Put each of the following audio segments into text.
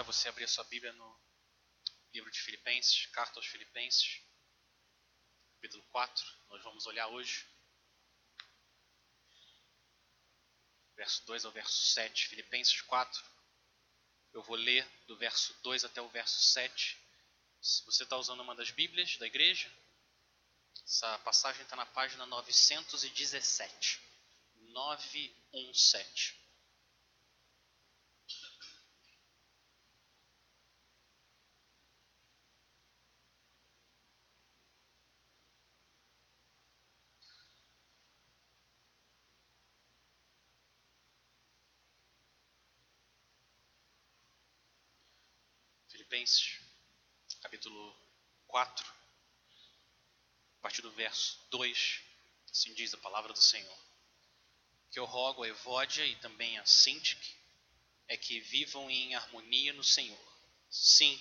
convidar você a abrir a sua Bíblia no livro de Filipenses, carta aos Filipenses, capítulo 4. Nós vamos olhar hoje, verso 2 ao verso 7, Filipenses 4. Eu vou ler do verso 2 até o verso 7. Se você está usando uma das Bíblias da igreja, essa passagem está na página 917. 917. Filipenses, capítulo 4, a partir do verso 2, assim diz a palavra do Senhor. Que eu rogo a Evódia e também a Sintique é que vivam em harmonia no Senhor. Sim,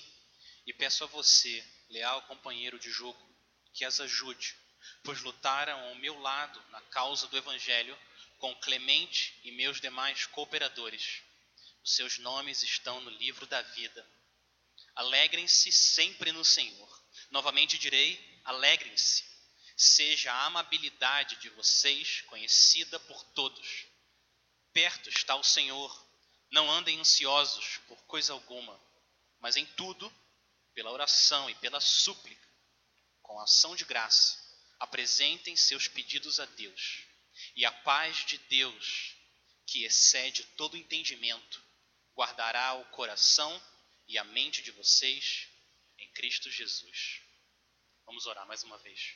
e peço a você, leal companheiro de jogo, que as ajude, pois lutaram ao meu lado na causa do Evangelho com Clemente e meus demais cooperadores. Os seus nomes estão no livro da vida Alegrem-se sempre no Senhor. Novamente direi: alegrem-se. Seja a amabilidade de vocês conhecida por todos. Perto está o Senhor. Não andem ansiosos por coisa alguma, mas em tudo, pela oração e pela súplica, com ação de graça, apresentem seus pedidos a Deus. E a paz de Deus, que excede todo entendimento, guardará o coração e a mente de vocês em Cristo Jesus. Vamos orar mais uma vez.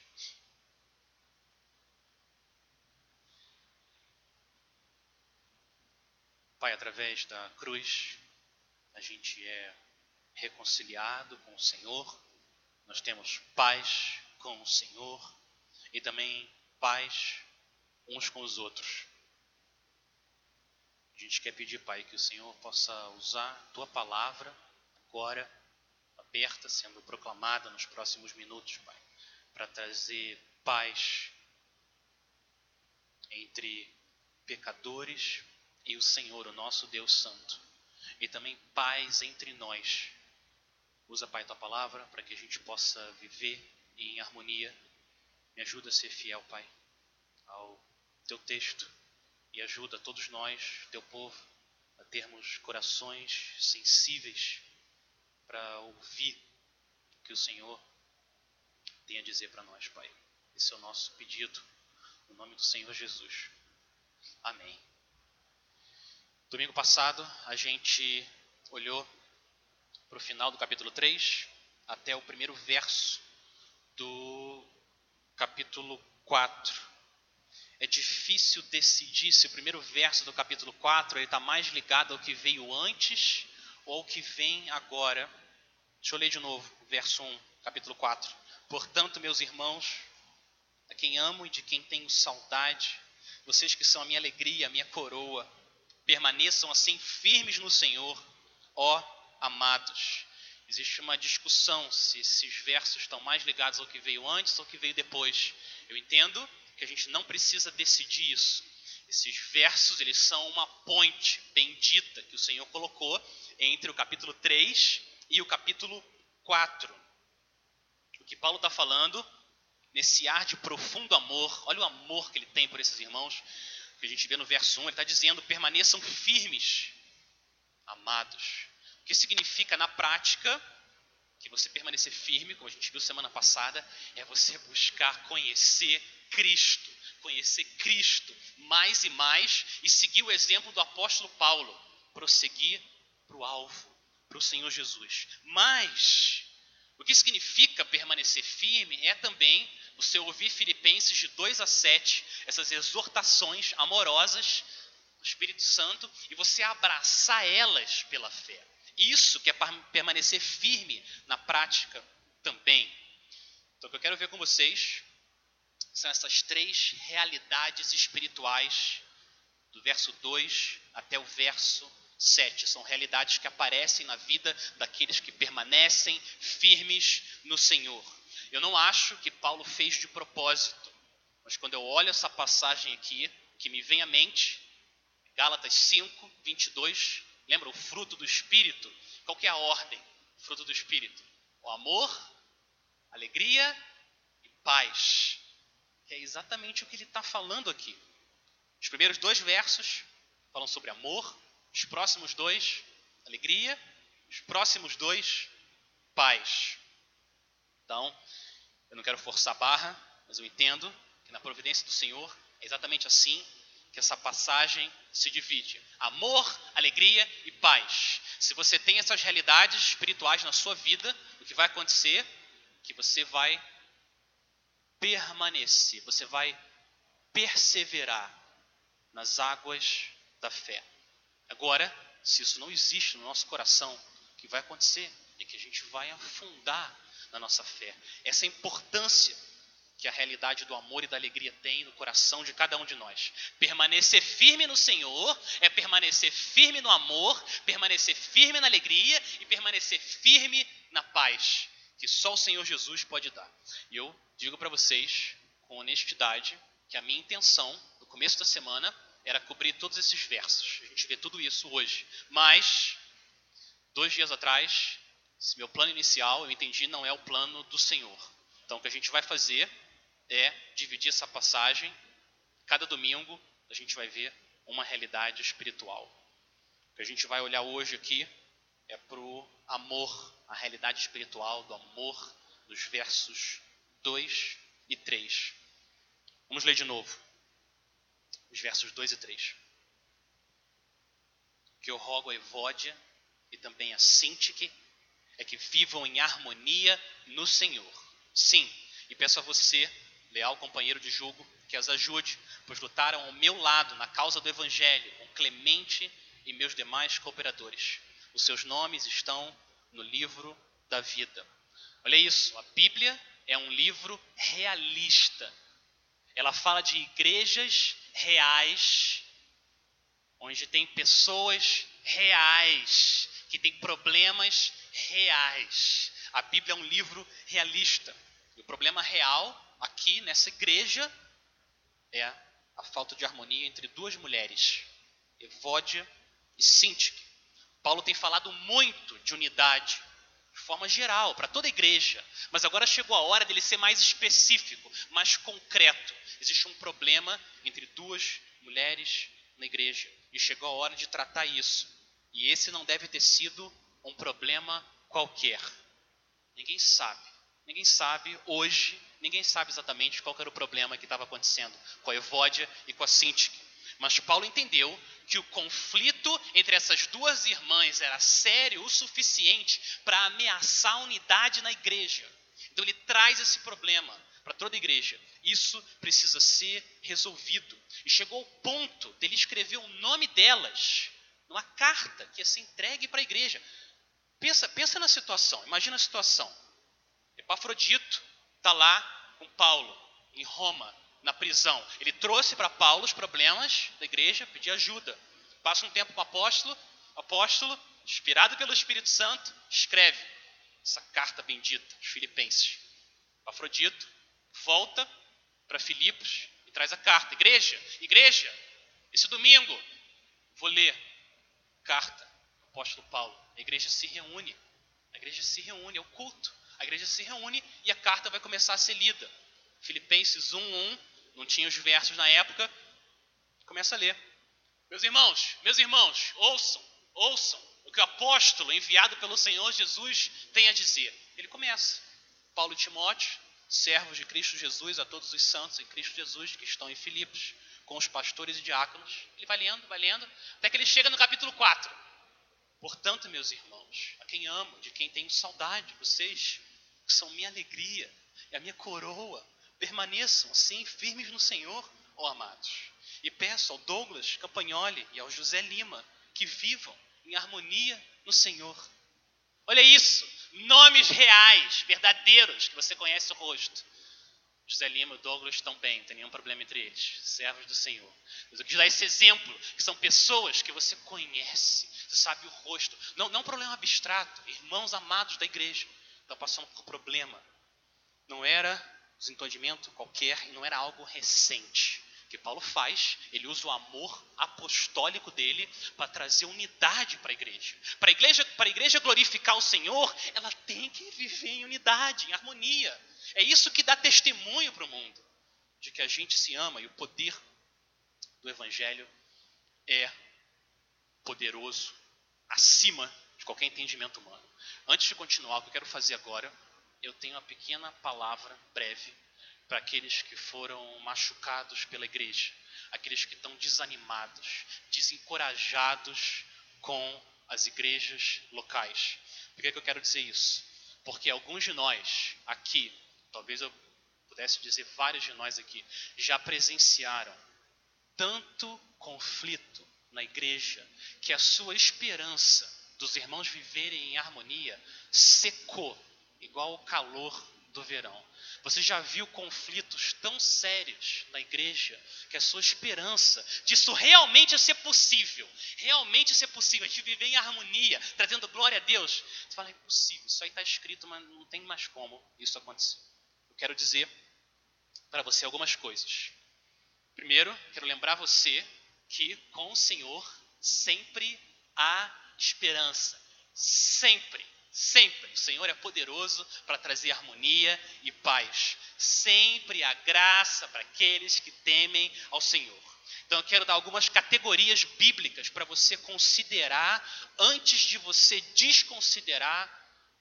Pai, através da cruz, a gente é reconciliado com o Senhor, nós temos paz com o Senhor e também paz uns com os outros. A gente quer pedir, Pai, que o Senhor possa usar a tua palavra agora, aberta, sendo proclamada nos próximos minutos, Pai, para trazer paz entre pecadores e o Senhor, o nosso Deus Santo, e também paz entre nós. Usa, Pai, tua palavra para que a gente possa viver em harmonia. Me ajuda a ser fiel, Pai, ao teu texto e ajuda todos nós, teu povo, a termos corações sensíveis para ouvir o que o Senhor tem a dizer para nós, Pai. Esse é o nosso pedido, no nome do Senhor Jesus. Amém. Domingo passado, a gente olhou para o final do capítulo 3, até o primeiro verso do capítulo 4. É difícil decidir se o primeiro verso do capítulo 4 está mais ligado ao que veio antes ou ao que vem agora Deixa eu ler de novo, verso 1, capítulo 4. Portanto, meus irmãos, a quem amo e de quem tenho saudade, vocês que são a minha alegria, a minha coroa, permaneçam assim firmes no Senhor, ó amados. Existe uma discussão se esses versos estão mais ligados ao que veio antes ou ao que veio depois. Eu entendo que a gente não precisa decidir isso. Esses versos, eles são uma ponte bendita que o Senhor colocou entre o capítulo 3 e o capítulo 4. O que Paulo está falando, nesse ar de profundo amor, olha o amor que ele tem por esses irmãos, que a gente vê no verso 1, ele está dizendo: permaneçam firmes, amados. O que significa na prática que você permanecer firme, como a gente viu semana passada, é você buscar conhecer Cristo, conhecer Cristo mais e mais e seguir o exemplo do apóstolo Paulo, prosseguir para o alvo para o Senhor Jesus. Mas o que significa permanecer firme é também você ouvir Filipenses de 2 a 7, essas exortações amorosas do Espírito Santo e você abraçar elas pela fé. Isso que é permanecer firme na prática também. Então, o que eu quero ver com vocês são essas três realidades espirituais, do verso 2 até o verso 7. São realidades que aparecem na vida daqueles que permanecem firmes no Senhor. Eu não acho que Paulo fez de propósito, mas quando eu olho essa passagem aqui, que me vem à mente, Gálatas 5, 22 Lembra o fruto do Espírito? Qual que é a ordem? Fruto do Espírito. O amor, alegria e paz. Que é exatamente o que ele está falando aqui. Os primeiros dois versos falam sobre amor, os próximos dois, alegria, os próximos dois, paz. Então, eu não quero forçar a barra, mas eu entendo que na providência do Senhor é exatamente assim que essa passagem se divide: amor, alegria e paz. Se você tem essas realidades espirituais na sua vida, o que vai acontecer? Que você vai permanecer, você vai perseverar nas águas da fé. Agora, se isso não existe no nosso coração, o que vai acontecer é que a gente vai afundar na nossa fé. Essa importância que a realidade do amor e da alegria tem no coração de cada um de nós. Permanecer firme no Senhor é permanecer firme no amor, permanecer firme na alegria e permanecer firme na paz que só o Senhor Jesus pode dar. E eu digo para vocês com honestidade que a minha intenção no começo da semana era cobrir todos esses versos. A gente vê tudo isso hoje. Mas dois dias atrás, esse meu plano inicial, eu entendi, não é o plano do Senhor. Então, o que a gente vai fazer é dividir essa passagem. Cada domingo a gente vai ver uma realidade espiritual. O que a gente vai olhar hoje aqui é para o amor, a realidade espiritual do amor, dos versos 2 e 3. Vamos ler de novo, os versos 2 e 3. Que eu rogo a Evódia e também a Sintique é que vivam em harmonia no Senhor. Sim, e peço a você leal companheiro de jugo, que as ajude, pois lutaram ao meu lado na causa do Evangelho, com Clemente e meus demais cooperadores. Os seus nomes estão no livro da vida. Olha isso, a Bíblia é um livro realista. Ela fala de igrejas reais, onde tem pessoas reais, que têm problemas reais. A Bíblia é um livro realista. E o problema real aqui nessa igreja é a falta de harmonia entre duas mulheres, Evódia e Sintique. Paulo tem falado muito de unidade, de forma geral, para toda a igreja, mas agora chegou a hora dele ser mais específico, mais concreto. Existe um problema entre duas mulheres na igreja e chegou a hora de tratar isso. E esse não deve ter sido um problema qualquer. Ninguém sabe. Ninguém sabe hoje Ninguém sabe exatamente qual era o problema que estava acontecendo com a Evódia e com a Sintique. Mas Paulo entendeu que o conflito entre essas duas irmãs era sério o suficiente para ameaçar a unidade na igreja. Então ele traz esse problema para toda a igreja. Isso precisa ser resolvido. E chegou ao ponto dele escrever o nome delas numa carta que ia ser entregue para a igreja. Pensa, pensa na situação, imagina a situação. Epafrodito está lá com Paulo, em Roma, na prisão. Ele trouxe para Paulo os problemas da igreja, pediu ajuda. Passa um tempo com o apóstolo, o apóstolo, inspirado pelo Espírito Santo, escreve essa carta bendita, os Filipenses. Afrodito volta para Filipos e traz a carta. Igreja, igreja, esse domingo vou ler carta do apóstolo Paulo. A igreja se reúne, a igreja se reúne, é o culto. A igreja se reúne e a carta vai começar a ser lida. Filipenses 1:1, não tinha os versos na época. Começa a ler. Meus irmãos, meus irmãos, ouçam, ouçam o que o apóstolo enviado pelo Senhor Jesus tem a dizer. Ele começa. Paulo e Timóteo, servos de Cristo Jesus, a todos os santos em Cristo Jesus que estão em Filipos, com os pastores e diáconos. Ele vai lendo, vai lendo, até que ele chega no capítulo 4. Portanto, meus irmãos, a quem amo, de quem tenho saudade, vocês que são minha alegria e a minha coroa, permaneçam assim firmes no Senhor, ó amados. E peço ao Douglas Campagnoli e ao José Lima que vivam em harmonia no Senhor. Olha isso, nomes reais, verdadeiros, que você conhece o rosto. José Lima e Douglas estão bem, não tem nenhum problema entre eles, servos do Senhor. Mas eu quis dar esse exemplo, que são pessoas que você conhece, você sabe o rosto. Não, não um problema abstrato, irmãos amados da igreja, estão passando por problema. Não era desentendimento qualquer e não era algo recente. que Paulo faz, ele usa o amor apostólico dele para trazer unidade para a igreja. Para a igreja, para a igreja glorificar o Senhor, ela tem que viver em unidade, em harmonia. É isso que dá testemunho para o mundo de que a gente se ama e o poder do evangelho é poderoso acima de qualquer entendimento humano. Antes de continuar, o que eu quero fazer agora, eu tenho uma pequena palavra breve para aqueles que foram machucados pela igreja, aqueles que estão desanimados, desencorajados com as igrejas locais. Por que, que eu quero dizer isso? Porque alguns de nós aqui, talvez eu pudesse dizer vários de nós aqui, já presenciaram tanto conflito na igreja que a sua esperança dos irmãos viverem em harmonia secou, igual o calor do verão. Você já viu conflitos tão sérios na igreja que a sua esperança disso realmente ser possível, realmente ser possível, de viver em harmonia, trazendo glória a Deus. Você fala, é impossível, isso aí está escrito, mas não tem mais como isso acontecer. Eu quero dizer para você algumas coisas. Primeiro, quero lembrar você que com o Senhor sempre há esperança. Sempre, sempre. O Senhor é poderoso para trazer harmonia e paz. Sempre há graça para aqueles que temem ao Senhor. Então eu quero dar algumas categorias bíblicas para você considerar antes de você desconsiderar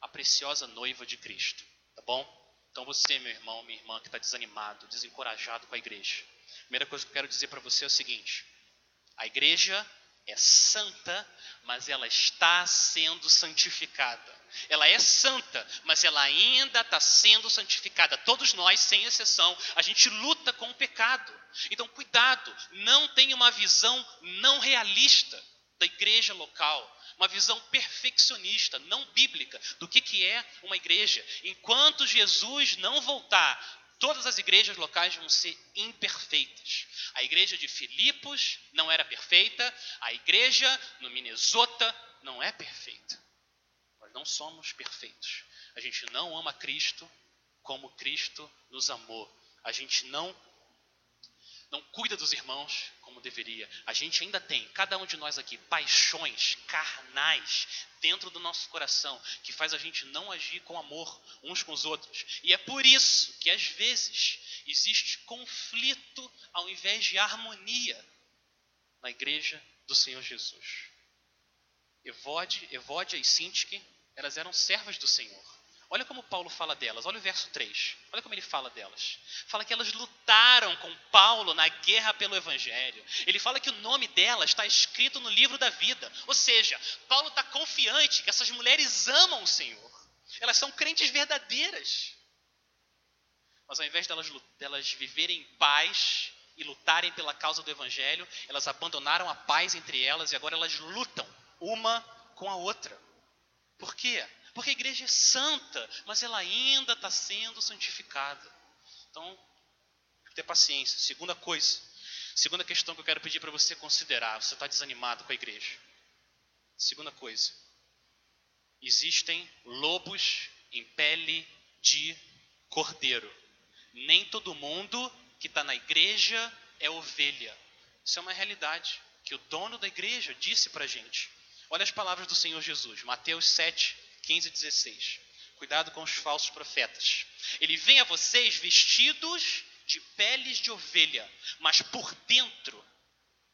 a preciosa noiva de Cristo. Tá bom? Então você, meu irmão, minha irmã, que está desanimado, desencorajado com a igreja. A primeira coisa que eu quero dizer para você é o seguinte: a igreja é santa, mas ela está sendo santificada. Ela é santa, mas ela ainda está sendo santificada. Todos nós, sem exceção, a gente luta com o pecado. Então, cuidado, não tenha uma visão não realista da igreja local uma visão perfeccionista, não bíblica, do que, que é uma igreja. Enquanto Jesus não voltar, todas as igrejas locais vão ser imperfeitas. A igreja de Filipos não era perfeita, a igreja no Minnesota não é perfeita. Não somos perfeitos. A gente não ama Cristo como Cristo nos amou. A gente não não cuida dos irmãos como deveria. A gente ainda tem, cada um de nós aqui, paixões carnais dentro do nosso coração que faz a gente não agir com amor uns com os outros. E é por isso que às vezes existe conflito ao invés de harmonia na igreja do Senhor Jesus. Evode, Evódia e Sintique, elas eram servas do Senhor. Olha como Paulo fala delas, olha o verso 3. Olha como ele fala delas. Fala que elas lutaram com Paulo na guerra pelo Evangelho. Ele fala que o nome delas está escrito no livro da vida. Ou seja, Paulo está confiante que essas mulheres amam o Senhor. Elas são crentes verdadeiras. Mas ao invés delas, delas viverem em paz e lutarem pela causa do Evangelho, elas abandonaram a paz entre elas e agora elas lutam uma com a outra. Por quê? Porque a igreja é santa, mas ela ainda está sendo santificada. Então, ter paciência. Segunda coisa, segunda questão que eu quero pedir para você considerar: você está desanimado com a igreja. Segunda coisa, existem lobos em pele de cordeiro. Nem todo mundo que está na igreja é ovelha. Isso é uma realidade que o dono da igreja disse para a gente. Olha as palavras do Senhor Jesus, Mateus 7, 15 e 16. Cuidado com os falsos profetas. Ele vem a vocês vestidos de peles de ovelha, mas por dentro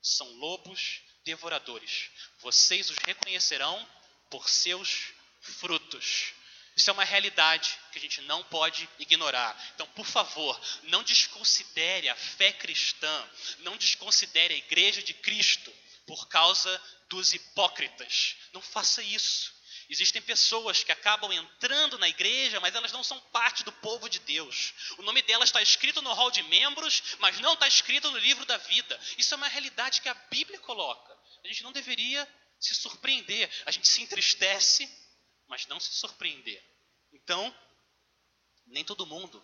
são lobos devoradores. Vocês os reconhecerão por seus frutos. Isso é uma realidade que a gente não pode ignorar. Então, por favor, não desconsidere a fé cristã, não desconsidere a igreja de Cristo por causa dos hipócritas. Não faça isso. Existem pessoas que acabam entrando na igreja, mas elas não são parte do povo de Deus. O nome delas está escrito no hall de membros, mas não está escrito no livro da vida. Isso é uma realidade que a Bíblia coloca. A gente não deveria se surpreender. A gente se entristece, mas não se surpreender. Então, nem todo mundo,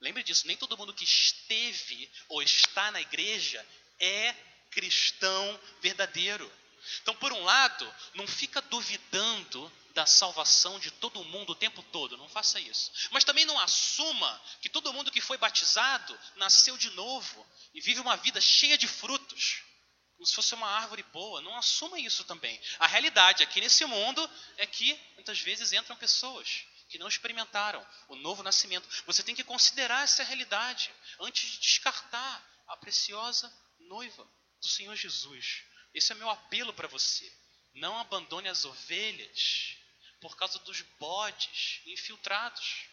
lembre disso, nem todo mundo que esteve ou está na igreja é cristão verdadeiro. Então, por um lado, não fica duvidando da salvação de todo mundo o tempo todo. Não faça isso. Mas também não assuma que todo mundo que foi batizado nasceu de novo e vive uma vida cheia de frutos, como se fosse uma árvore boa. Não assuma isso também. A realidade aqui nesse mundo é que muitas vezes entram pessoas que não experimentaram o novo nascimento. Você tem que considerar essa realidade antes de descartar a preciosa noiva do Senhor Jesus. Esse é meu apelo para você. Não abandone as ovelhas por causa dos bodes infiltrados.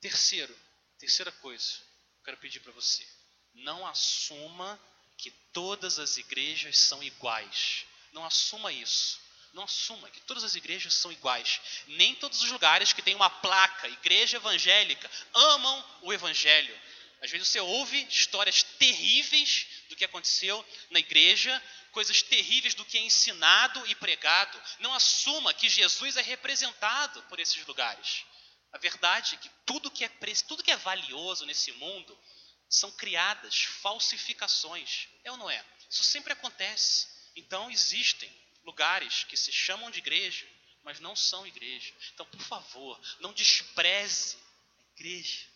Terceiro, terceira coisa, quero pedir para você: não assuma que todas as igrejas são iguais. Não assuma isso. Não assuma que todas as igrejas são iguais. Nem todos os lugares que tem uma placa, igreja evangélica, amam o evangelho. Às vezes você ouve histórias terríveis do que aconteceu na igreja, coisas terríveis do que é ensinado e pregado. Não assuma que Jesus é representado por esses lugares. A verdade é que tudo que é tudo que é valioso nesse mundo são criadas falsificações. É ou não é? Isso sempre acontece. Então existem lugares que se chamam de igreja, mas não são igreja. Então, por favor, não despreze a igreja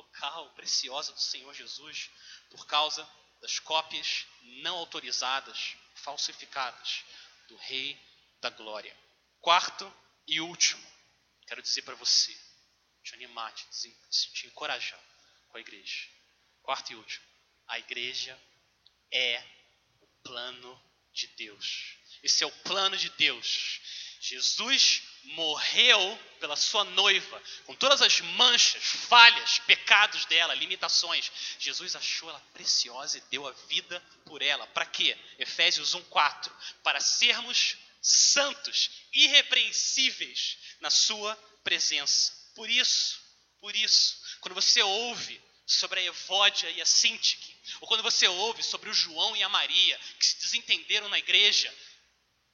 local, preciosa do Senhor Jesus, por causa das cópias não autorizadas, falsificadas do Rei da Glória. Quarto e último, quero dizer para você, te animar, te, te encorajar com a igreja. Quarto e último, a igreja é o plano de Deus. Esse é o plano de Deus. Jesus morreu pela sua noiva, com todas as manchas, falhas, pecados dela, limitações. Jesus achou ela preciosa e deu a vida por ela. Para quê? Efésios 1:4, para sermos santos, irrepreensíveis na sua presença. Por isso, por isso, quando você ouve sobre a Evódia e a Sintique, ou quando você ouve sobre o João e a Maria, que se desentenderam na igreja,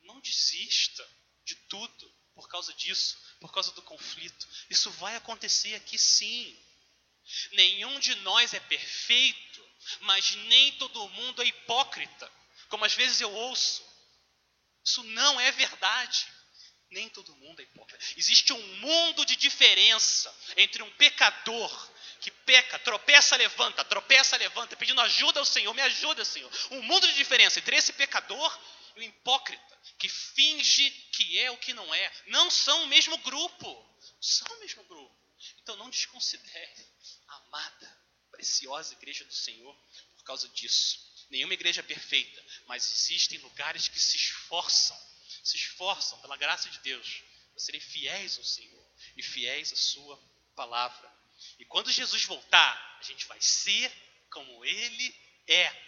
não desista de tudo por causa disso, por causa do conflito. Isso vai acontecer aqui sim. Nenhum de nós é perfeito, mas nem todo mundo é hipócrita, como às vezes eu ouço. Isso não é verdade. Nem todo mundo é hipócrita. Existe um mundo de diferença entre um pecador que peca, tropeça, levanta, tropeça, levanta, pedindo ajuda ao Senhor, me ajuda, Senhor. Um mundo de diferença entre esse pecador e o hipócrita, que finge que é o que não é. Não são o mesmo grupo. São o mesmo grupo. Então não desconsidere a amada, preciosa igreja do Senhor por causa disso. Nenhuma igreja é perfeita, mas existem lugares que se esforçam, se esforçam pela graça de Deus para serem fiéis ao Senhor e fiéis à Sua palavra. E quando Jesus voltar, a gente vai ser como Ele é.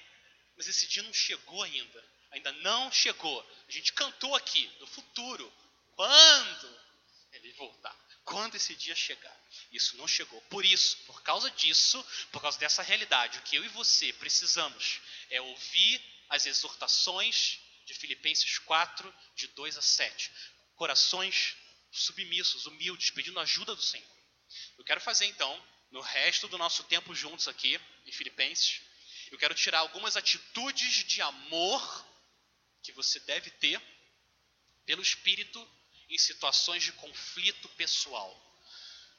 Mas esse dia não chegou ainda ainda não chegou. A gente cantou aqui no futuro. Quando ele voltar? Quando esse dia chegar? Isso não chegou. Por isso, por causa disso, por causa dessa realidade, o que eu e você precisamos é ouvir as exortações de Filipenses 4, de 2 a 7. Corações submissos, humildes, pedindo ajuda do Senhor. Eu quero fazer então, no resto do nosso tempo juntos aqui, em Filipenses, eu quero tirar algumas atitudes de amor que você deve ter pelo Espírito em situações de conflito pessoal.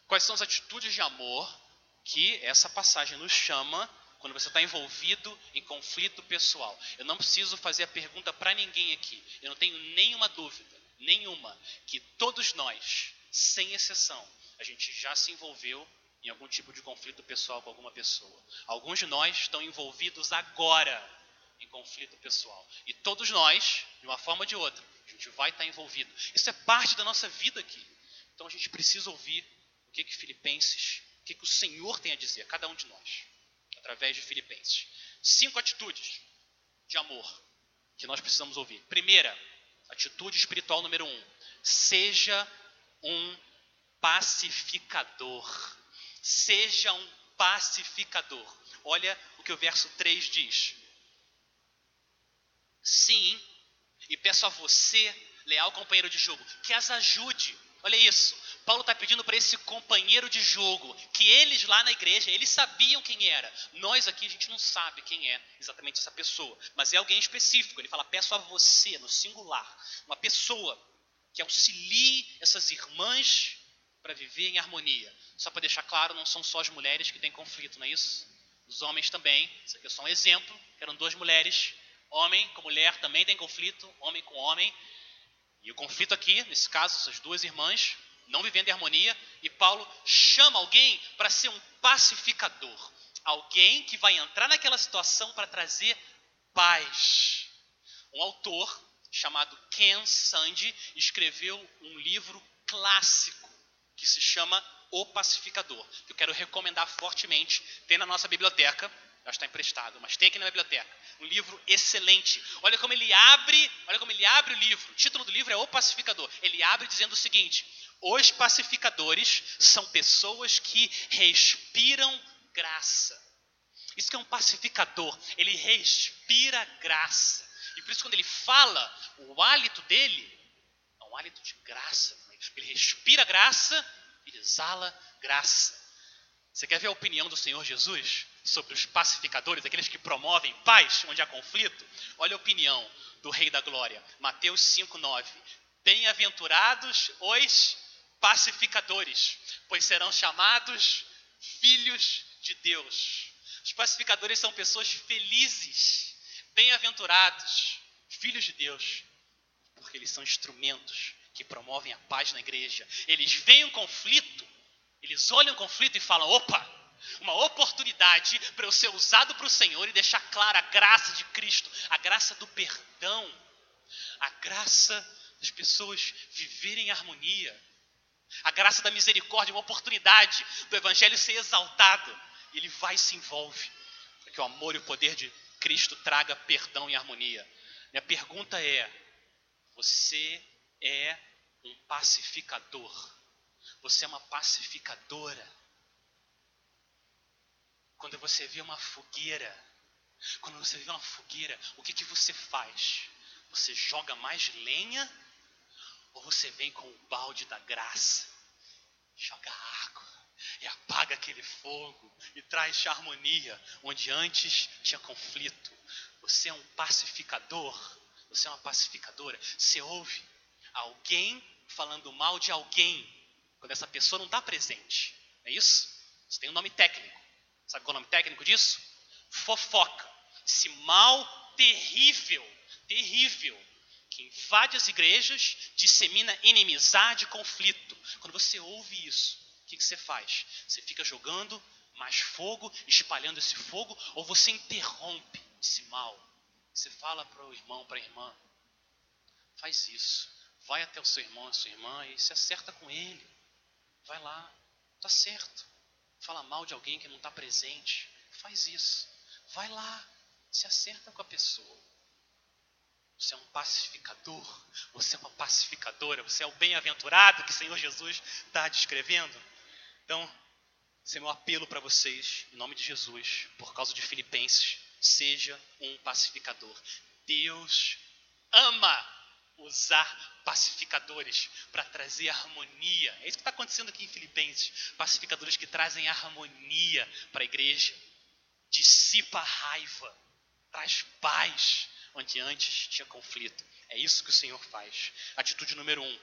Quais são as atitudes de amor que essa passagem nos chama quando você está envolvido em conflito pessoal? Eu não preciso fazer a pergunta para ninguém aqui. Eu não tenho nenhuma dúvida, nenhuma, que todos nós, sem exceção, a gente já se envolveu em algum tipo de conflito pessoal com alguma pessoa. Alguns de nós estão envolvidos agora em conflito pessoal. E todos nós, de uma forma ou de outra, a gente vai estar envolvido. Isso é parte da nossa vida aqui. Então a gente precisa ouvir o que que Filipenses, o que que o Senhor tem a dizer cada um de nós, através de Filipenses. Cinco atitudes de amor que nós precisamos ouvir. Primeira, atitude espiritual número um: seja um pacificador. Seja um pacificador. Olha o que o verso 3 diz. Sim, e peço a você, leal companheiro de jogo, que as ajude. Olha isso. Paulo está pedindo para esse companheiro de jogo, que eles lá na igreja, eles sabiam quem era. Nós aqui, a gente não sabe quem é exatamente essa pessoa, mas é alguém específico. Ele fala: peço a você, no singular, uma pessoa que auxilie essas irmãs para viver em harmonia. Só para deixar claro, não são só as mulheres que têm conflito, não é isso? Os homens também. Isso aqui é só um exemplo. Eram duas mulheres. Homem com mulher também tem conflito, homem com homem. E o conflito aqui, nesse caso, essas duas irmãs não vivendo em harmonia, e Paulo chama alguém para ser um pacificador. Alguém que vai entrar naquela situação para trazer paz. Um autor chamado Ken Sande escreveu um livro clássico que se chama O Pacificador, que eu quero recomendar fortemente. Tem na nossa biblioteca, já está emprestado, mas tem aqui na biblioteca. Um livro excelente. Olha como ele abre, olha como ele abre o livro. O título do livro é O Pacificador. Ele abre dizendo o seguinte: Os pacificadores são pessoas que respiram graça. Isso que é um pacificador, ele respira graça. E por isso quando ele fala, o hálito dele é um hálito de graça. Ele respira graça, ele exala graça. Você quer ver a opinião do Senhor Jesus sobre os pacificadores, aqueles que promovem paz onde há conflito? Olha a opinião do Rei da Glória, Mateus 5,9. Bem-aventurados os pacificadores, pois serão chamados filhos de Deus. Os pacificadores são pessoas felizes, bem-aventurados, filhos de Deus, porque eles são instrumentos que promovem a paz na igreja. Eles veem um conflito, eles olham o conflito e falam: opa, uma oportunidade para eu ser usado para o Senhor e deixar clara a graça de Cristo, a graça do perdão, a graça das pessoas viverem em harmonia, a graça da misericórdia, uma oportunidade do Evangelho ser exaltado. E ele vai e se envolve para que o amor e o poder de Cristo traga perdão e harmonia. Minha pergunta é: você é um pacificador? Você é uma pacificadora? Quando você vê uma fogueira, quando você vê uma fogueira, o que, que você faz? Você joga mais lenha ou você vem com o balde da graça, joga água e apaga aquele fogo e traz harmonia onde antes tinha conflito? Você é um pacificador, você é uma pacificadora. Você ouve alguém falando mal de alguém quando essa pessoa não está presente. É isso? Isso tem um nome técnico. Sabe qual é o nome técnico disso? Fofoca. Esse mal terrível, terrível, que invade as igrejas, dissemina inimizade e conflito. Quando você ouve isso, o que, que você faz? Você fica jogando mais fogo, espalhando esse fogo, ou você interrompe esse mal? Você fala para o irmão, para a irmã, faz isso. Vai até o seu irmão, a sua irmã e se acerta com ele. Vai lá, tá certo fala mal de alguém que não está presente, faz isso. Vai lá, se acerta com a pessoa. Você é um pacificador, você é uma pacificadora, você é o bem-aventurado que o Senhor Jesus está descrevendo. Então, esse é meu apelo para vocês, em nome de Jesus, por causa de Filipenses, seja um pacificador. Deus ama usar pacificadores para trazer harmonia. É isso que está acontecendo aqui em Filipenses. Pacificadores que trazem harmonia para a igreja. Dissipa a raiva, traz paz onde antes tinha conflito. É isso que o Senhor faz. Atitude número um.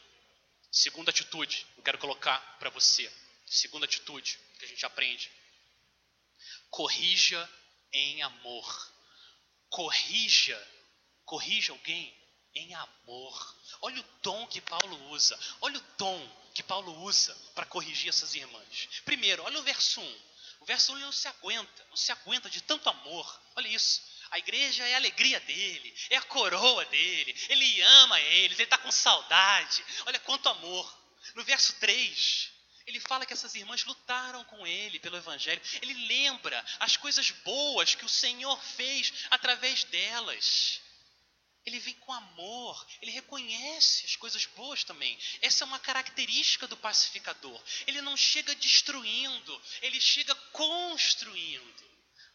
Segunda atitude, eu quero colocar para você. Segunda atitude que a gente aprende. Corrija em amor. Corrija, corrija alguém em amor. Olha o tom que Paulo usa. Olha o tom que Paulo usa para corrigir essas irmãs. Primeiro, olha o verso 1. O verso 1 não se aguenta, não se aguenta de tanto amor. Olha isso. A igreja é a alegria dele, é a coroa dele, ele ama eles, ele está com saudade. Olha quanto amor. No verso 3, ele fala que essas irmãs lutaram com ele pelo Evangelho. Ele lembra as coisas boas que o Senhor fez através delas ele vem com amor, ele reconhece as coisas boas também. Essa é uma característica do pacificador. Ele não chega destruindo, ele chega construindo.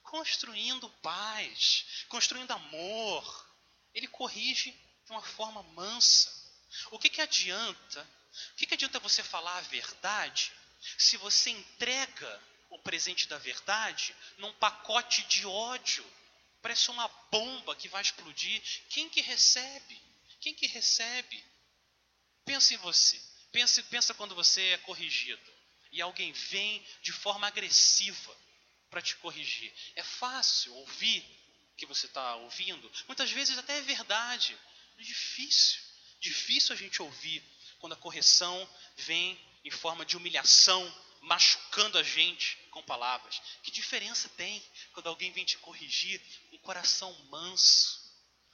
Construindo paz, construindo amor. Ele corrige de uma forma mansa. O que, que adianta? O que, que adianta você falar a verdade se você entrega o presente da verdade num pacote de ódio? Parece uma bomba que vai explodir. Quem que recebe? Quem que recebe? Pensa em você. Pensa, pensa quando você é corrigido e alguém vem de forma agressiva para te corrigir. É fácil ouvir o que você está ouvindo. Muitas vezes até é verdade. É difícil. Difícil a gente ouvir quando a correção vem em forma de humilhação, machucando a gente com palavras. Que diferença tem quando alguém vem te corrigir um coração manso,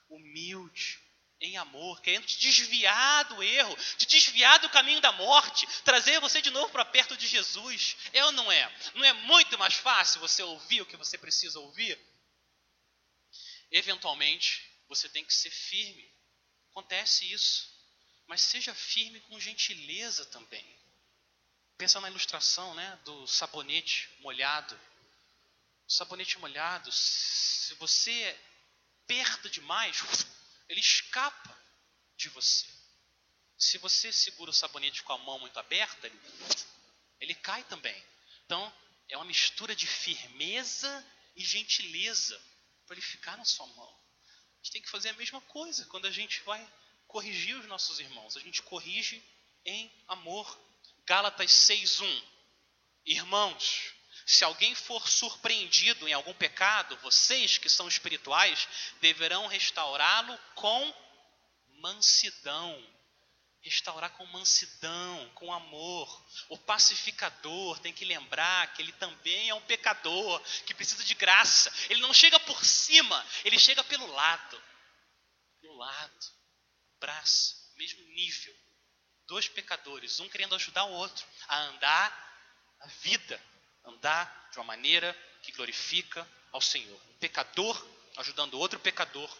humilde, em amor, querendo te desviar do erro, te desviar do caminho da morte, trazer você de novo para perto de Jesus. É ou não é? Não é muito mais fácil você ouvir o que você precisa ouvir? Eventualmente, você tem que ser firme. Acontece isso. Mas seja firme com gentileza também. Pensa na ilustração né, do sabonete molhado. O sabonete molhado, se você aperta demais, ele escapa de você. Se você segura o sabonete com a mão muito aberta, ele, ele cai também. Então, é uma mistura de firmeza e gentileza para ele ficar na sua mão. A gente tem que fazer a mesma coisa quando a gente vai corrigir os nossos irmãos. A gente corrige em amor. Gálatas 6:1. Irmãos, se alguém for surpreendido em algum pecado, vocês que são espirituais deverão restaurá-lo com mansidão. Restaurar com mansidão, com amor. O pacificador tem que lembrar que ele também é um pecador, que precisa de graça. Ele não chega por cima, ele chega pelo lado. Pelo lado, braço, mesmo nível. Dois pecadores, um querendo ajudar o outro a andar a vida andar de uma maneira que glorifica ao Senhor. Um pecador ajudando outro pecador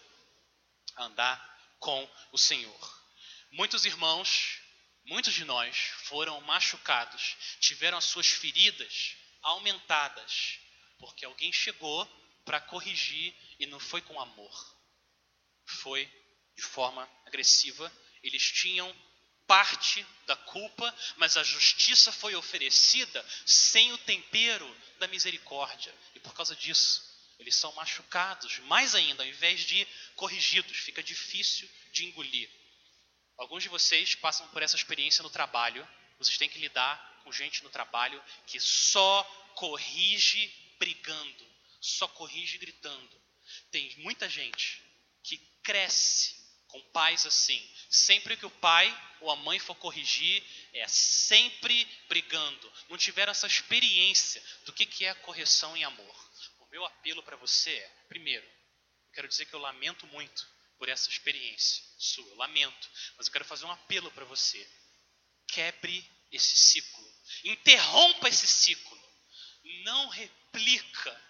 a andar com o Senhor. Muitos irmãos, muitos de nós foram machucados, tiveram as suas feridas aumentadas, porque alguém chegou para corrigir e não foi com amor. Foi de forma agressiva. Eles tinham parte da culpa, mas a justiça foi oferecida sem o tempero da misericórdia. E por causa disso, eles são machucados, mais ainda, ao invés de corrigidos, fica difícil de engolir. Alguns de vocês passam por essa experiência no trabalho, vocês têm que lidar com gente no trabalho que só corrige brigando, só corrige gritando. Tem muita gente que cresce com pais assim. Sempre que o pai ou a mãe for corrigir, é sempre brigando. Não tiveram essa experiência do que, que é correção em amor. O meu apelo para você é, primeiro, eu quero dizer que eu lamento muito por essa experiência sua, eu lamento, mas eu quero fazer um apelo para você. Quebre esse ciclo, interrompa esse ciclo, não replica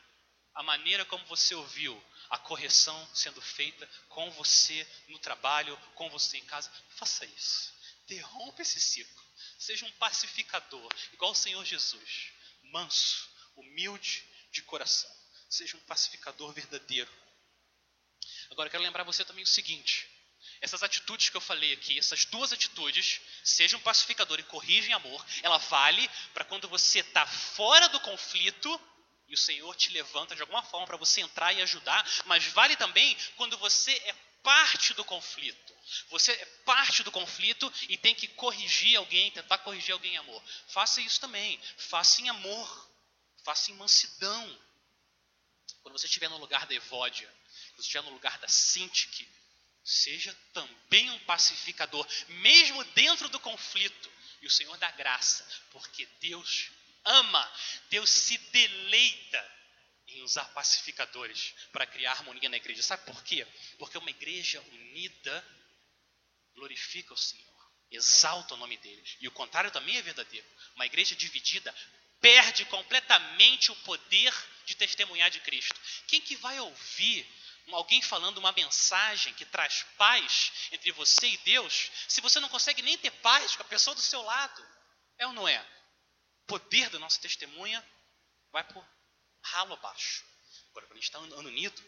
a maneira como você ouviu a correção sendo feita com você no trabalho, com você em casa. Faça isso. Interrompa esse ciclo. Seja um pacificador, igual o Senhor Jesus. Manso, humilde de coração. Seja um pacificador verdadeiro. Agora, eu quero lembrar você também o seguinte: essas atitudes que eu falei aqui, essas duas atitudes, seja um pacificador e corrija em amor, ela vale para quando você está fora do conflito e o Senhor te levanta de alguma forma para você entrar e ajudar, mas vale também quando você é parte do conflito. Você é parte do conflito e tem que corrigir alguém, tentar corrigir alguém em amor. Faça isso também. Faça em amor. Faça em mansidão. Quando você estiver no lugar da Evódia, quando você estiver no lugar da Sintique, seja também um pacificador, mesmo dentro do conflito. E o Senhor dá graça, porque Deus ama, Deus se deleita em usar pacificadores para criar harmonia na igreja. Sabe por quê? Porque uma igreja unida glorifica o Senhor, exalta o nome dele. E o contrário também é verdadeiro. Uma igreja dividida perde completamente o poder de testemunhar de Cristo. Quem que vai ouvir alguém falando uma mensagem que traz paz entre você e Deus, se você não consegue nem ter paz com a pessoa do seu lado? É ou não é? Poder da nossa testemunha vai por ralo abaixo. Agora, quando a gente está andando unido,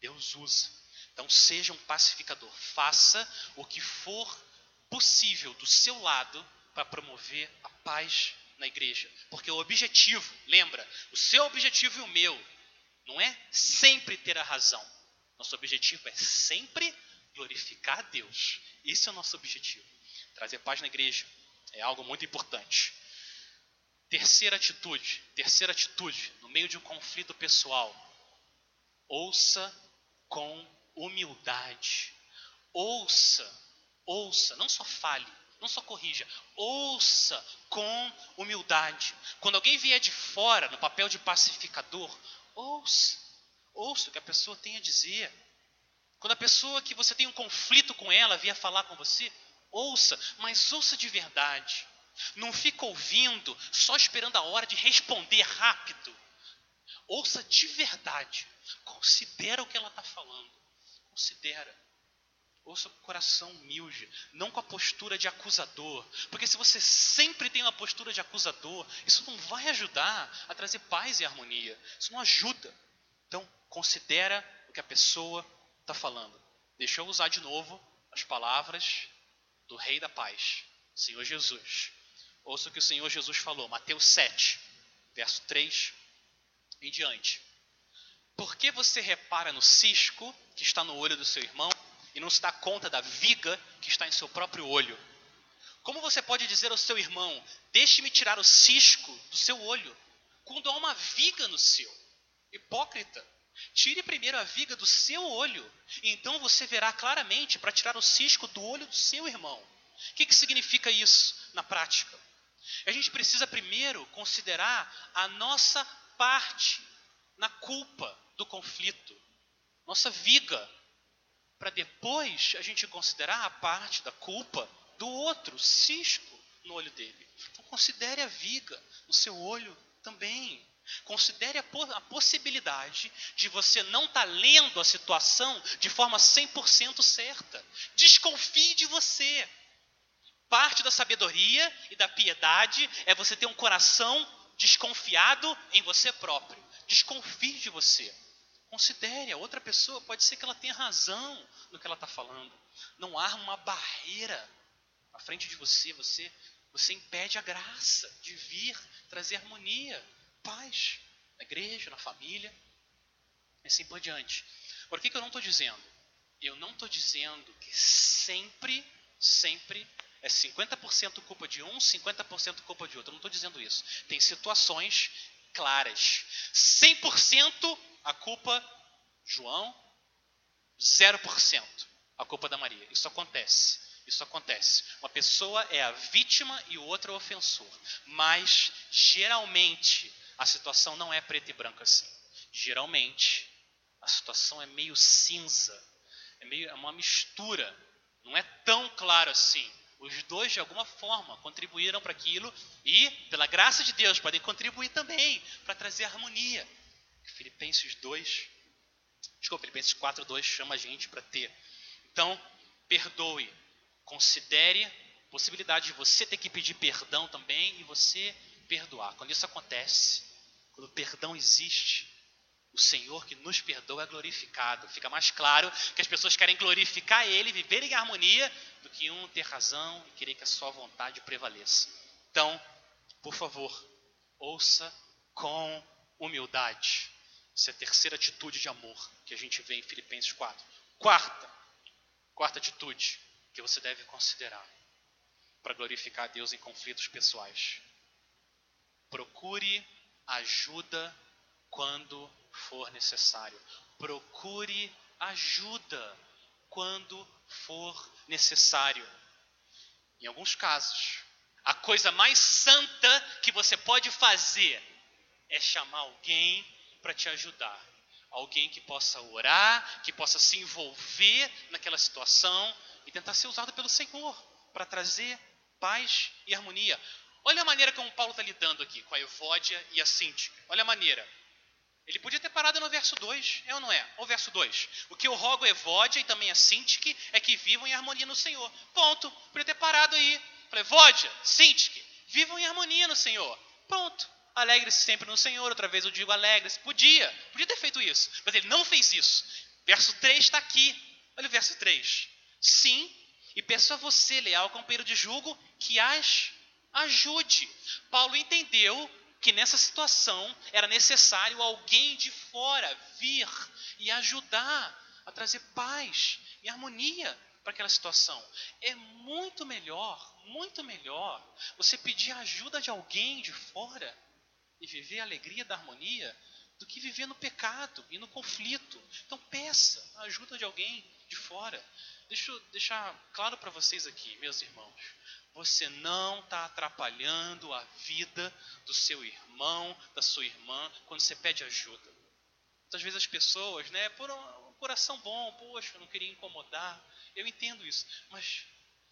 Deus usa. Então, seja um pacificador. Faça o que for possível do seu lado para promover a paz na igreja. Porque o objetivo, lembra, o seu objetivo e o meu, não é sempre ter a razão. Nosso objetivo é sempre glorificar a Deus. Esse é o nosso objetivo. Trazer paz na igreja é algo muito importante. Terceira atitude, terceira atitude, no meio de um conflito pessoal, ouça com humildade. Ouça, ouça, não só fale, não só corrija, ouça com humildade. Quando alguém vier de fora, no papel de pacificador, ouça, ouça o que a pessoa tem a dizer. Quando a pessoa que você tem um conflito com ela vier falar com você, ouça, mas ouça de verdade. Não fica ouvindo só esperando a hora de responder rápido. Ouça de verdade. Considera o que ela está falando. Considera. Ouça com o coração humilde, não com a postura de acusador. Porque se você sempre tem uma postura de acusador, isso não vai ajudar a trazer paz e harmonia. Isso não ajuda. Então, considera o que a pessoa está falando. Deixa eu usar de novo as palavras do Rei da Paz, Senhor Jesus. Ouça o que o Senhor Jesus falou, Mateus 7, verso 3 em diante. Por que você repara no cisco que está no olho do seu irmão e não se dá conta da viga que está em seu próprio olho? Como você pode dizer ao seu irmão: Deixe-me tirar o cisco do seu olho, quando há uma viga no seu? Hipócrita, tire primeiro a viga do seu olho, e então você verá claramente para tirar o cisco do olho do seu irmão. O que, que significa isso na prática? A gente precisa primeiro considerar a nossa parte na culpa do conflito, nossa viga, para depois a gente considerar a parte da culpa do outro, cisco no olho dele. Então considere a viga no seu olho também. Considere a, a possibilidade de você não estar tá lendo a situação de forma 100% certa. Desconfie de você. Parte da sabedoria e da piedade é você ter um coração desconfiado em você próprio. Desconfie de você. Considere, a outra pessoa pode ser que ela tenha razão no que ela está falando. Não há uma barreira à frente de você. Você, você impede a graça de vir trazer harmonia, paz na igreja, na família, e assim por diante. Por que, que eu não estou dizendo? Eu não estou dizendo que sempre, sempre é 50% culpa de um, 50% culpa de outro. Eu não estou dizendo isso. Tem situações claras. 100% a culpa João, 0% a culpa da Maria. Isso acontece. Isso acontece. Uma pessoa é a vítima e o outro é o ofensor. Mas, geralmente, a situação não é preta e branca assim. Geralmente, a situação é meio cinza. É, meio, é uma mistura. Não é tão claro assim. Os dois, de alguma forma, contribuíram para aquilo e, pela graça de Deus, podem contribuir também para trazer harmonia. Filipenses 2, desculpa, Filipenses 4, 2 chama a gente para ter. Então, perdoe, considere a possibilidade de você ter que pedir perdão também e você perdoar. Quando isso acontece, quando o perdão existe, o Senhor que nos perdoa é glorificado. Fica mais claro que as pessoas querem glorificar Ele, viver em harmonia, do que um ter razão e querer que a sua vontade prevaleça. Então, por favor, ouça com humildade. Essa é a terceira atitude de amor que a gente vê em Filipenses 4. Quarta, quarta atitude que você deve considerar para glorificar a Deus em conflitos pessoais. Procure ajuda quando for necessário. Procure ajuda quando for necessário. Em alguns casos, a coisa mais santa que você pode fazer é chamar alguém para te ajudar. Alguém que possa orar, que possa se envolver naquela situação e tentar ser usado pelo Senhor para trazer paz e harmonia. Olha a maneira como Paulo está lidando aqui com a Evódia e a Síntica. Olha a maneira. Ele podia ter parado no verso 2, é ou não é? O verso 2. O que eu rogo a Evódia e também a Sintique é que vivam em harmonia no Senhor. Ponto. Podia ter parado aí. Falei, Evódia, Sintique, vivam em harmonia no Senhor. Pronto. Alegre-se sempre no Senhor. Outra vez eu digo alegre-se. Podia. Podia ter feito isso. Mas ele não fez isso. Verso 3 está aqui. Olha o verso 3. Sim, e peço a você, leal companheiro de julgo, que as ajude. Paulo entendeu que nessa situação era necessário alguém de fora vir e ajudar a trazer paz e harmonia para aquela situação. É muito melhor, muito melhor você pedir a ajuda de alguém de fora e viver a alegria da harmonia do que viver no pecado e no conflito. Então peça a ajuda de alguém de fora. Deixa eu deixar claro para vocês aqui, meus irmãos. Você não está atrapalhando a vida do seu irmão, da sua irmã, quando você pede ajuda. Muitas vezes as pessoas, né, por um coração bom, poxa, eu não queria incomodar. Eu entendo isso, mas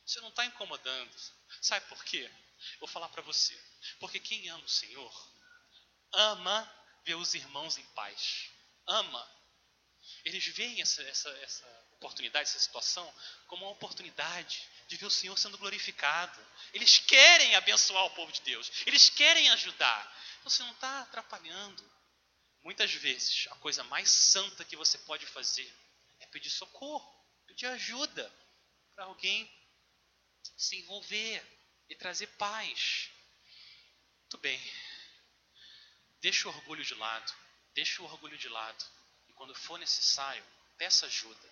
você não está incomodando. Sabe por quê? Vou falar para você. Porque quem ama o Senhor, ama ver os irmãos em paz. Ama. Eles veem essa, essa, essa oportunidade, essa situação, como uma oportunidade de ver o Senhor sendo glorificado. Eles querem abençoar o povo de Deus. Eles querem ajudar. Então, você não está atrapalhando. Muitas vezes, a coisa mais santa que você pode fazer é pedir socorro, pedir ajuda para alguém se envolver e trazer paz. Muito bem. Deixa o orgulho de lado. Deixa o orgulho de lado. E quando for necessário, peça ajuda.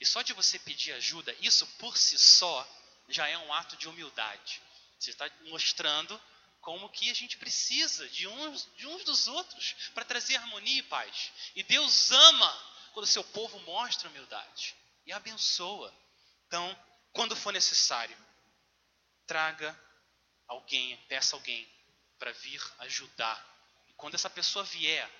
E só de você pedir ajuda, isso por si só já é um ato de humildade. Você está mostrando como que a gente precisa de uns, de uns dos outros para trazer harmonia e paz. E Deus ama quando o seu povo mostra humildade e abençoa. Então, quando for necessário, traga alguém, peça alguém para vir ajudar. E quando essa pessoa vier,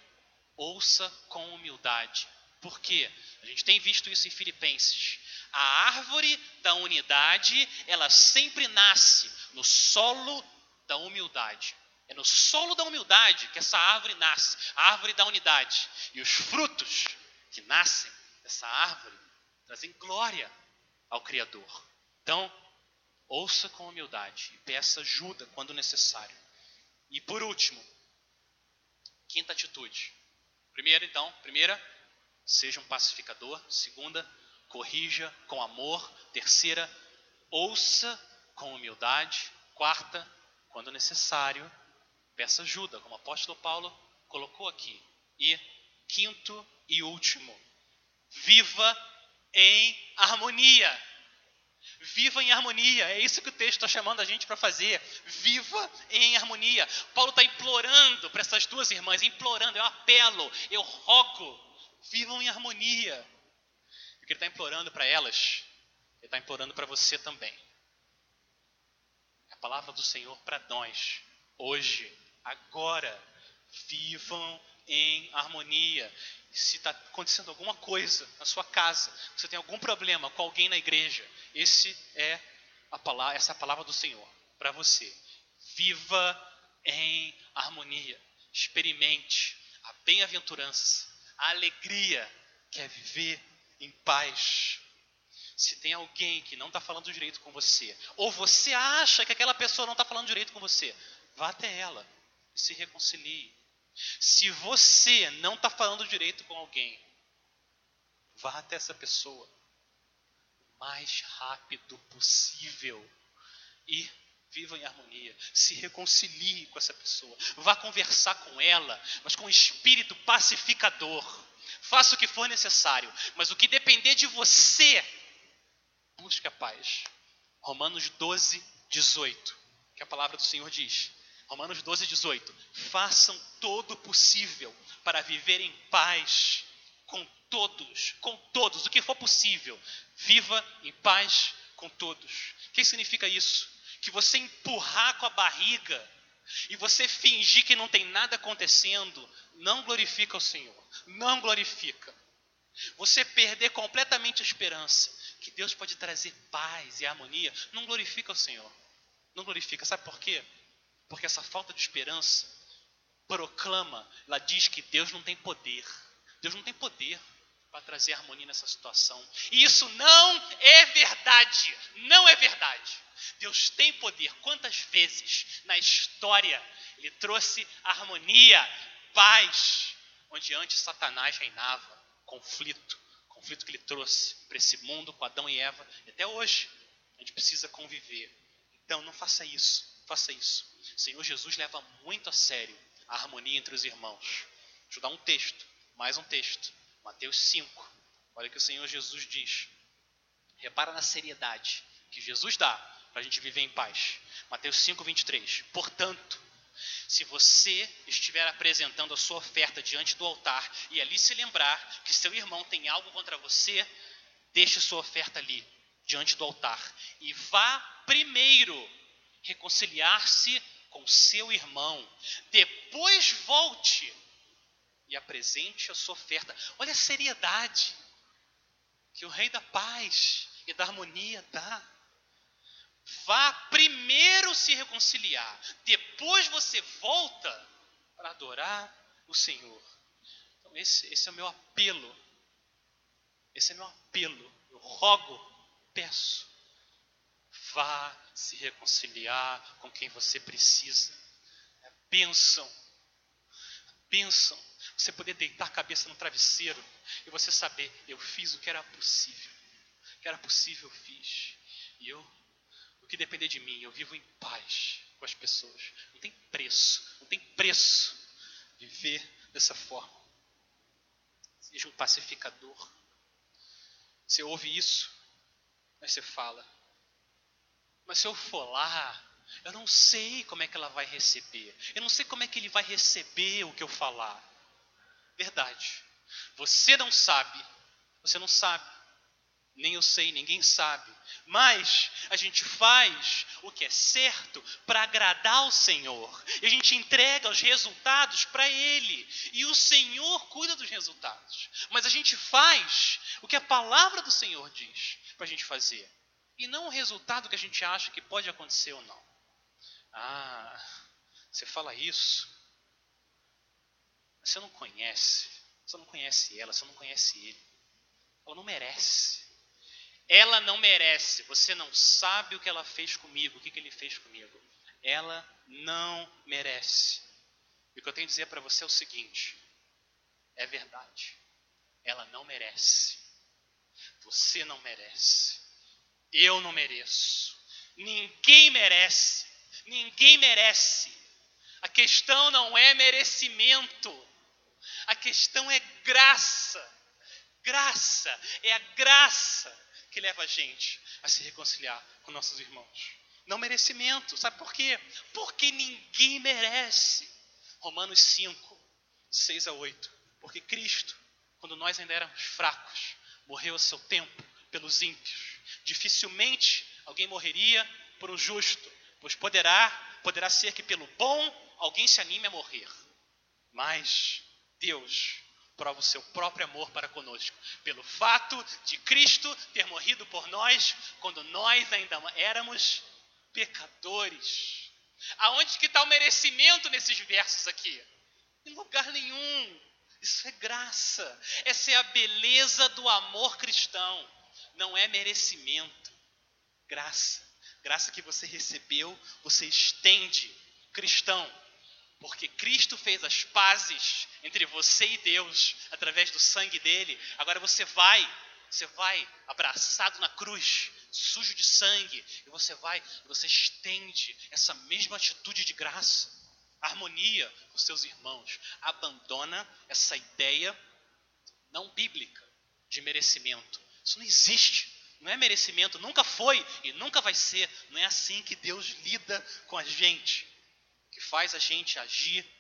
ouça com humildade. Por quê? A gente tem visto isso em Filipenses. A árvore da unidade, ela sempre nasce no solo da humildade. É no solo da humildade que essa árvore nasce, a árvore da unidade. E os frutos que nascem dessa árvore trazem glória ao Criador. Então, ouça com humildade e peça ajuda quando necessário. E por último, quinta atitude. Primeira, então, primeira, seja um pacificador. Segunda, corrija com amor. Terceira, ouça com humildade. Quarta, quando necessário, peça ajuda, como o apóstolo Paulo colocou aqui. E quinto e último, viva em harmonia. Viva em harmonia, é isso que o texto está chamando a gente para fazer. Viva em harmonia. Paulo está implorando para essas duas irmãs, implorando, eu apelo, eu rogo, vivam em harmonia. O que ele está implorando para elas, ele está implorando para você também palavra do Senhor para nós, hoje, agora. Vivam em harmonia. Se está acontecendo alguma coisa na sua casa, você tem algum problema com alguém na igreja, esse é a palavra, essa é a palavra do Senhor para você. Viva em harmonia. Experimente a bem-aventurança, a alegria que é viver em paz se tem alguém que não está falando direito com você, ou você acha que aquela pessoa não está falando direito com você, vá até ela e se reconcilie. Se você não está falando direito com alguém, vá até essa pessoa o mais rápido possível e viva em harmonia, se reconcilie com essa pessoa, vá conversar com ela, mas com espírito pacificador. Faça o que for necessário, mas o que depender de você, busque a paz. Romanos 12, 18, que a palavra do Senhor diz. Romanos 12, 18. Façam todo o possível para viver em paz com todos, com todos, o que for possível. Viva em paz com todos. O que significa isso? Que você empurrar com a barriga e você fingir que não tem nada acontecendo, não glorifica o Senhor. Não glorifica. Você perder completamente a esperança que Deus pode trazer paz e harmonia, não glorifica o Senhor. Não glorifica. Sabe por quê? Porque essa falta de esperança proclama, ela diz que Deus não tem poder. Deus não tem poder para trazer harmonia nessa situação. E isso não é verdade. Não é verdade. Deus tem poder. Quantas vezes na história ele trouxe harmonia, paz, onde antes Satanás reinava, conflito, conflito que ele trouxe para esse mundo com Adão e Eva, e até hoje a gente precisa conviver. Então não faça isso, faça isso. O Senhor Jesus leva muito a sério a harmonia entre os irmãos. Deixa eu dar um texto, mais um texto. Mateus 5. Olha o que o Senhor Jesus diz. Repara na seriedade que Jesus dá para a gente viver em paz. Mateus 5, 23. Portanto, se você estiver apresentando a sua oferta diante do altar e ali se lembrar que seu irmão tem algo contra você, deixe sua oferta ali, diante do altar, e vá primeiro reconciliar-se com seu irmão. Depois volte e apresente a sua oferta. Olha a seriedade que o Rei da Paz e da Harmonia dá. Vá primeiro se reconciliar, depois você volta para adorar o Senhor. Então, esse, esse é o meu apelo. Esse é o meu apelo. Eu rogo, peço. Vá se reconciliar com quem você precisa. É bênção. Bênção. Você poder deitar a cabeça no travesseiro e você saber, eu fiz o que era possível. O que era possível eu fiz. E eu que depender de mim, eu vivo em paz com as pessoas. Não tem preço, não tem preço viver dessa forma. Seja um pacificador. Você ouve isso, mas você fala. Mas se eu for lá, eu não sei como é que ela vai receber. Eu não sei como é que ele vai receber o que eu falar. Verdade. Você não sabe. Você não sabe nem eu sei, ninguém sabe. Mas a gente faz o que é certo para agradar ao Senhor. E a gente entrega os resultados para Ele. E o Senhor cuida dos resultados. Mas a gente faz o que a palavra do Senhor diz para a gente fazer. E não o resultado que a gente acha que pode acontecer ou não. Ah, você fala isso. Você não conhece. Você não conhece ela, você não conhece ele. Ela não merece. Ela não merece. Você não sabe o que ela fez comigo, o que, que ele fez comigo. Ela não merece. E o que eu tenho a dizer para você é o seguinte: é verdade. Ela não merece. Você não merece. Eu não mereço. Ninguém merece. Ninguém merece. A questão não é merecimento. A questão é graça. Graça. É a graça que leva a gente a se reconciliar com nossos irmãos. Não merecimento, sabe por quê? Porque ninguém merece. Romanos 5, 6 a 8. Porque Cristo, quando nós ainda éramos fracos, morreu a seu tempo pelos ímpios. Dificilmente alguém morreria por um justo, pois poderá, poderá ser que pelo bom alguém se anime a morrer. Mas Deus prova o seu próprio amor para conosco, pelo fato de Cristo ter morrido por nós quando nós ainda éramos pecadores. Aonde que está o merecimento nesses versos aqui? Em lugar nenhum. Isso é graça. Essa é a beleza do amor cristão. Não é merecimento. Graça. Graça que você recebeu, você estende. Cristão, porque Cristo fez as pazes entre você e Deus através do sangue dele. Agora você vai, você vai abraçado na cruz, sujo de sangue, e você vai, você estende essa mesma atitude de graça, harmonia com seus irmãos. Abandona essa ideia não bíblica de merecimento. Isso não existe. Não é merecimento, nunca foi e nunca vai ser. Não é assim que Deus lida com a gente que faz a gente agir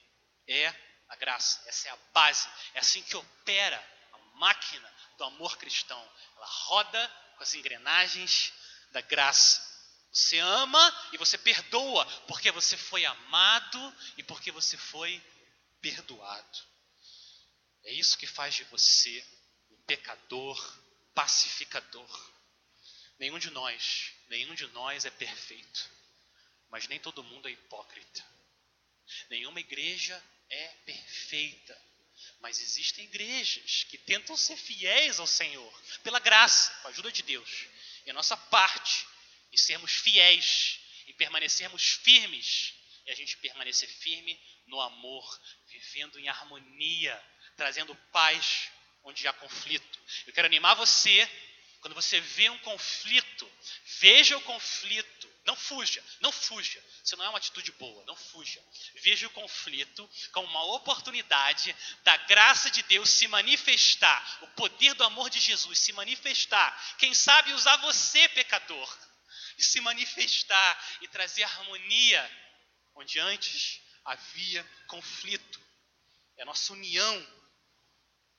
é a graça. Essa é a base. É assim que opera a máquina do amor cristão. Ela roda com as engrenagens da graça. Você ama e você perdoa porque você foi amado e porque você foi perdoado. É isso que faz de você um pecador pacificador. Nenhum de nós, nenhum de nós é perfeito, mas nem todo mundo é hipócrita. Nenhuma igreja é perfeita, mas existem igrejas que tentam ser fiéis ao Senhor, pela graça, com a ajuda de Deus. E a nossa parte em sermos fiéis e permanecermos firmes, e a gente permanecer firme no amor, vivendo em harmonia, trazendo paz onde há conflito. Eu quero animar você Quando você vê um conflito, veja o conflito. Não fuja, não fuja. Isso não é uma atitude boa, não fuja. Veja o conflito como uma oportunidade da graça de Deus se manifestar, o poder do amor de Jesus se manifestar. Quem sabe usar você, pecador, e se manifestar e trazer harmonia onde antes havia conflito. É a nossa união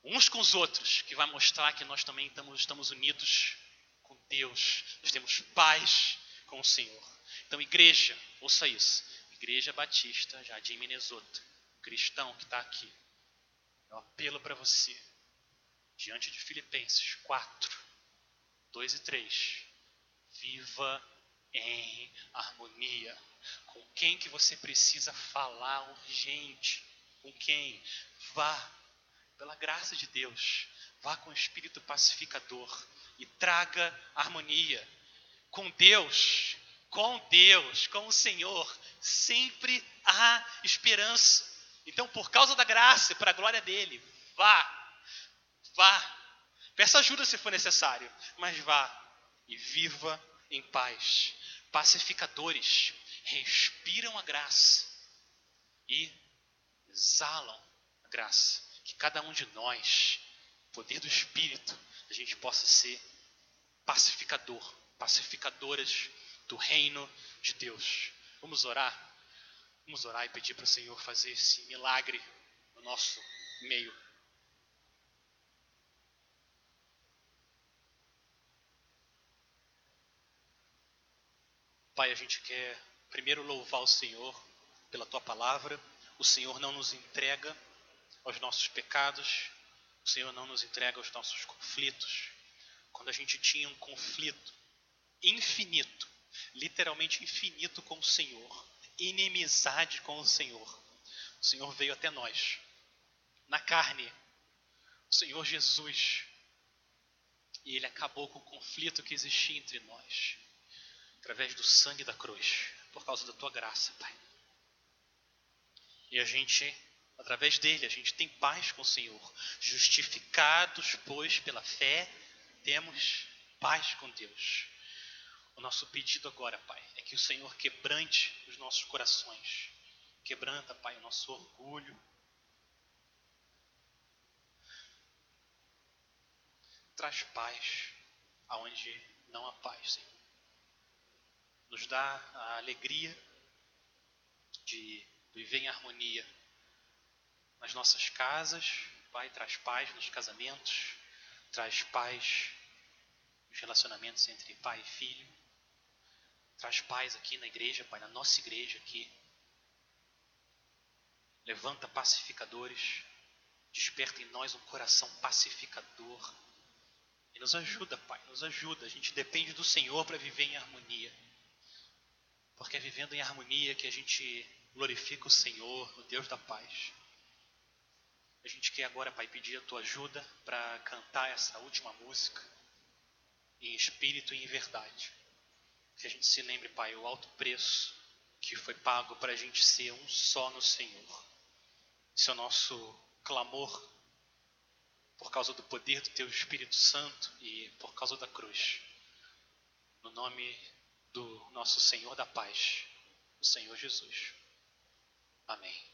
uns com os outros que vai mostrar que nós também estamos, estamos unidos com Deus. Nós temos paz com o Senhor. Então, igreja, ouça isso. Igreja Batista Jardim Minnesota, cristão que está aqui. É um apelo para você. Diante de Filipenses 4, 2 e 3. Viva em harmonia. Com quem que você precisa falar urgente? Com quem? Vá pela graça de Deus, vá com o espírito pacificador e traga harmonia. Com Deus, com Deus, com o Senhor, sempre há esperança. Então, por causa da graça, para a glória dele, vá, vá. Peça ajuda se for necessário, mas vá e viva em paz. Pacificadores respiram a graça e exalam a graça cada um de nós, poder do Espírito, a gente possa ser pacificador, pacificadoras do reino de Deus. Vamos orar? Vamos orar e pedir para o Senhor fazer esse milagre no nosso meio. Pai, a gente quer primeiro louvar o Senhor pela tua palavra. O Senhor não nos entrega aos nossos pecados, o Senhor não nos entrega aos nossos conflitos. Quando a gente tinha um conflito infinito, literalmente infinito com o Senhor, inimizade com o Senhor, o Senhor veio até nós, na carne, o Senhor Jesus, e Ele acabou com o conflito que existia entre nós, através do sangue da cruz, por causa da Tua graça, Pai. E a gente Através dele a gente tem paz com o Senhor. Justificados, pois, pela fé, temos paz com Deus. O nosso pedido agora, Pai, é que o Senhor quebrante os nossos corações. Quebranta, Pai, o nosso orgulho. Traz paz aonde não há paz, Senhor. Nos dá a alegria de viver em harmonia nas nossas casas, Pai, traz paz nos casamentos, traz paz nos relacionamentos entre pai e filho, traz paz aqui na igreja, Pai, na nossa igreja aqui. Levanta pacificadores, desperta em nós um coração pacificador. E nos ajuda, Pai, nos ajuda. A gente depende do Senhor para viver em harmonia. Porque é vivendo em harmonia que a gente glorifica o Senhor, o Deus da paz. A gente quer agora, Pai, pedir a tua ajuda para cantar essa última música em espírito e em verdade. Que a gente se lembre, Pai, o alto preço que foi pago para a gente ser um só no Senhor. Esse é o nosso clamor por causa do poder do Teu Espírito Santo e por causa da cruz. No nome do nosso Senhor da paz, o Senhor Jesus. Amém.